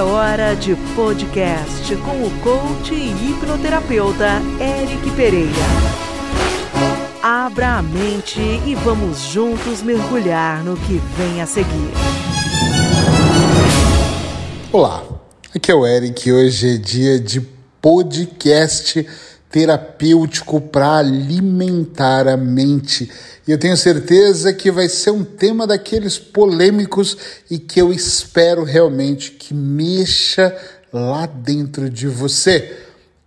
É hora de podcast com o coach e hipnoterapeuta Eric Pereira. Abra a mente e vamos juntos mergulhar no que vem a seguir. Olá, aqui é o Eric e hoje é dia de podcast terapêutico para alimentar a mente. E eu tenho certeza que vai ser um tema daqueles polêmicos e que eu espero realmente que mexa lá dentro de você.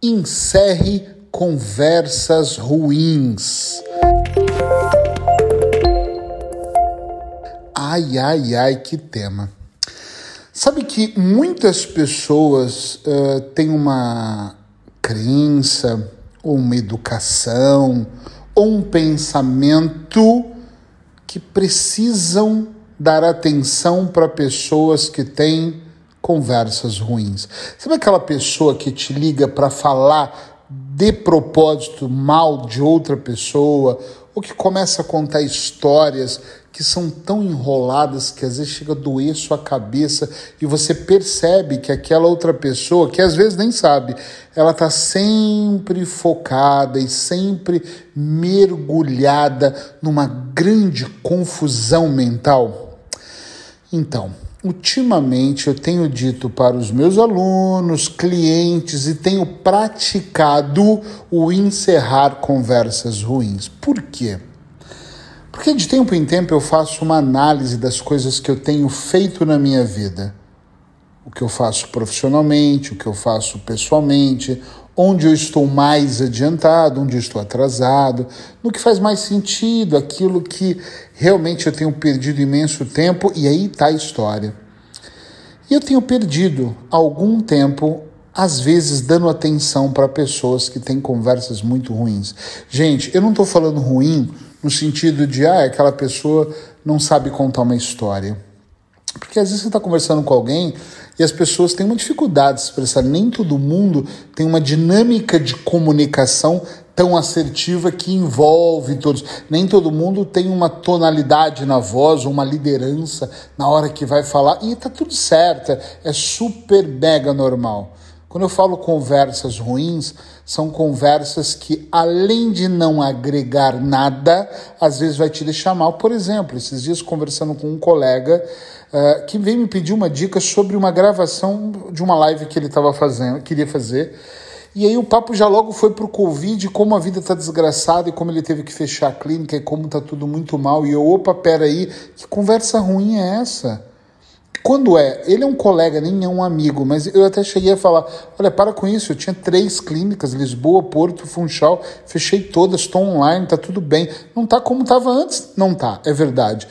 Encerre conversas ruins. Ai, ai, ai, que tema. Sabe que muitas pessoas uh, têm uma crença, ou uma educação, ou um pensamento que precisam dar atenção para pessoas que têm conversas ruins. Sabe aquela pessoa que te liga para falar de propósito mal de outra pessoa, ou que começa a contar histórias que são tão enroladas que às vezes chega a doer sua cabeça e você percebe que aquela outra pessoa, que às vezes nem sabe, ela está sempre focada e sempre mergulhada numa grande confusão mental. Então, ultimamente eu tenho dito para os meus alunos, clientes e tenho praticado o encerrar conversas ruins. Por quê? Porque de tempo em tempo eu faço uma análise das coisas que eu tenho feito na minha vida. O que eu faço profissionalmente, o que eu faço pessoalmente, onde eu estou mais adiantado, onde eu estou atrasado, no que faz mais sentido, aquilo que realmente eu tenho perdido imenso tempo, e aí está a história. E eu tenho perdido algum tempo, às vezes dando atenção para pessoas que têm conversas muito ruins. Gente, eu não estou falando ruim no sentido de, ah, aquela pessoa não sabe contar uma história. Porque às vezes você está conversando com alguém e as pessoas têm uma dificuldade de se expressar. Nem todo mundo tem uma dinâmica de comunicação tão assertiva que envolve todos. Nem todo mundo tem uma tonalidade na voz, uma liderança na hora que vai falar. E tá tudo certo, é super mega normal. Quando eu falo conversas ruins, são conversas que, além de não agregar nada, às vezes vai te deixar mal. Por exemplo, esses dias conversando com um colega uh, que veio me pedir uma dica sobre uma gravação de uma live que ele estava fazendo, queria fazer. E aí o papo já logo foi para o Covid, como a vida está desgraçada e como ele teve que fechar a clínica e como está tudo muito mal. E eu, opa, peraí, que conversa ruim é essa? Quando é? Ele é um colega, nem é um amigo, mas eu até cheguei a falar: olha, para com isso, eu tinha três clínicas, Lisboa, Porto, Funchal, fechei todas, estou online, tá tudo bem. Não tá como estava antes? Não tá, é verdade.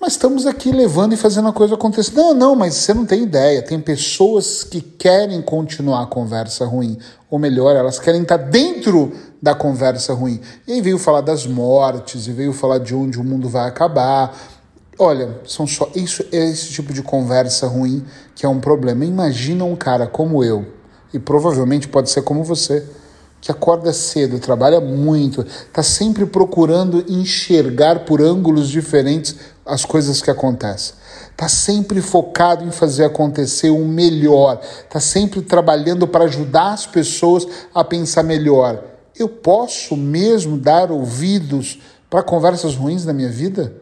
Mas estamos aqui levando e fazendo a coisa acontecer. Não, não, mas você não tem ideia. Tem pessoas que querem continuar a conversa ruim. Ou melhor, elas querem estar dentro da conversa ruim. E aí veio falar das mortes, e veio falar de onde o mundo vai acabar Olha, são só isso é esse tipo de conversa ruim que é um problema. Imagina um cara como eu, e provavelmente pode ser como você, que acorda cedo, trabalha muito, está sempre procurando enxergar por ângulos diferentes as coisas que acontecem. Está sempre focado em fazer acontecer o melhor, está sempre trabalhando para ajudar as pessoas a pensar melhor. Eu posso mesmo dar ouvidos para conversas ruins na minha vida?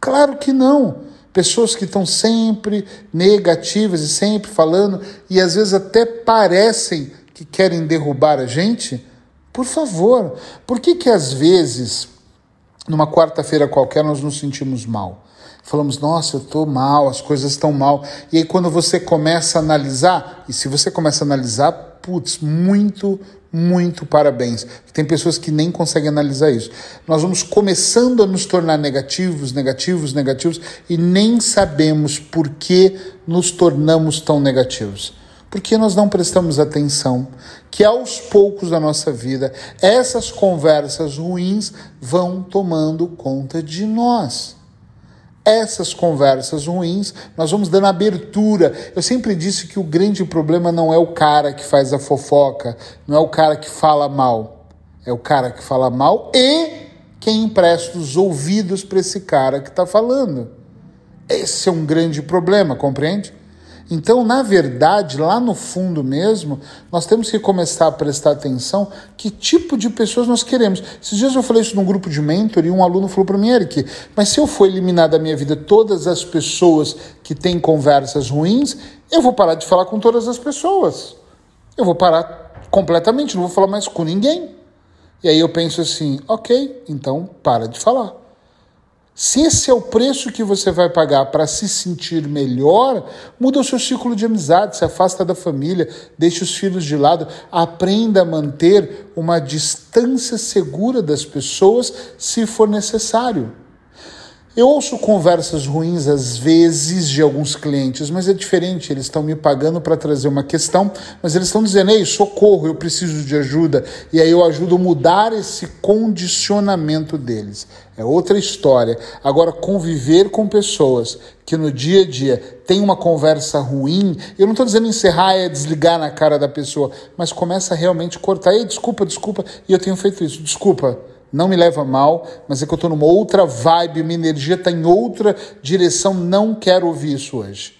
Claro que não. Pessoas que estão sempre negativas e sempre falando e às vezes até parecem que querem derrubar a gente. Por favor, por que que às vezes numa quarta-feira qualquer nós nos sentimos mal? Falamos, nossa, eu estou mal, as coisas estão mal. E aí, quando você começa a analisar, e se você começa a analisar, putz, muito, muito parabéns. Tem pessoas que nem conseguem analisar isso. Nós vamos começando a nos tornar negativos, negativos, negativos e nem sabemos por que nos tornamos tão negativos. Porque nós não prestamos atenção que aos poucos da nossa vida essas conversas ruins vão tomando conta de nós essas conversas ruins, nós vamos dando abertura. Eu sempre disse que o grande problema não é o cara que faz a fofoca, não é o cara que fala mal. É o cara que fala mal e quem empresta os ouvidos para esse cara que está falando. Esse é um grande problema, compreende? Então, na verdade, lá no fundo mesmo, nós temos que começar a prestar atenção que tipo de pessoas nós queremos. Esses dias eu falei isso num grupo de mentor e um aluno falou para mim, Eric, mas se eu for eliminar da minha vida todas as pessoas que têm conversas ruins, eu vou parar de falar com todas as pessoas. Eu vou parar completamente, não vou falar mais com ninguém. E aí eu penso assim, ok, então para de falar. Se esse é o preço que você vai pagar para se sentir melhor, muda o seu ciclo de amizade, se afasta da família, deixe os filhos de lado, aprenda a manter uma distância segura das pessoas se for necessário. Eu ouço conversas ruins às vezes de alguns clientes, mas é diferente. Eles estão me pagando para trazer uma questão, mas eles estão dizendo: ei, socorro, eu preciso de ajuda. E aí eu ajudo a mudar esse condicionamento deles. É outra história. Agora, conviver com pessoas que no dia a dia tem uma conversa ruim, eu não estou dizendo encerrar é desligar na cara da pessoa, mas começa a realmente cortar. Ei, desculpa, desculpa, e eu tenho feito isso. Desculpa não me leva mal, mas é que eu estou numa outra vibe, minha energia está em outra direção, não quero ouvir isso hoje.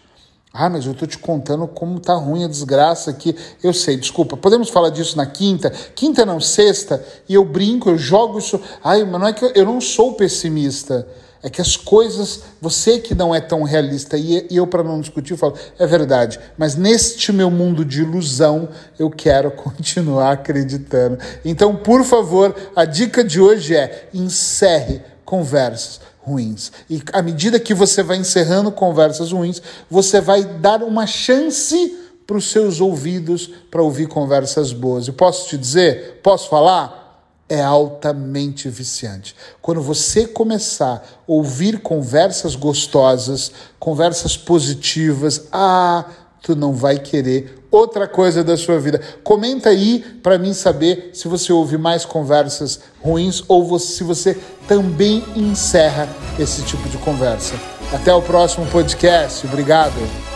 Ah, mas eu estou te contando como tá ruim a desgraça aqui. Eu sei, desculpa. Podemos falar disso na quinta? Quinta não, sexta. E eu brinco, eu jogo isso. Ai, mas não é que eu, eu não sou pessimista. É que as coisas, você que não é tão realista, e eu, para não discutir, falo, é verdade, mas neste meu mundo de ilusão, eu quero continuar acreditando. Então, por favor, a dica de hoje é: encerre conversas ruins. E à medida que você vai encerrando conversas ruins, você vai dar uma chance para os seus ouvidos para ouvir conversas boas. E posso te dizer, posso falar? é altamente viciante. Quando você começar a ouvir conversas gostosas, conversas positivas, ah, tu não vai querer outra coisa da sua vida. Comenta aí para mim saber se você ouve mais conversas ruins ou se você também encerra esse tipo de conversa. Até o próximo podcast. Obrigado.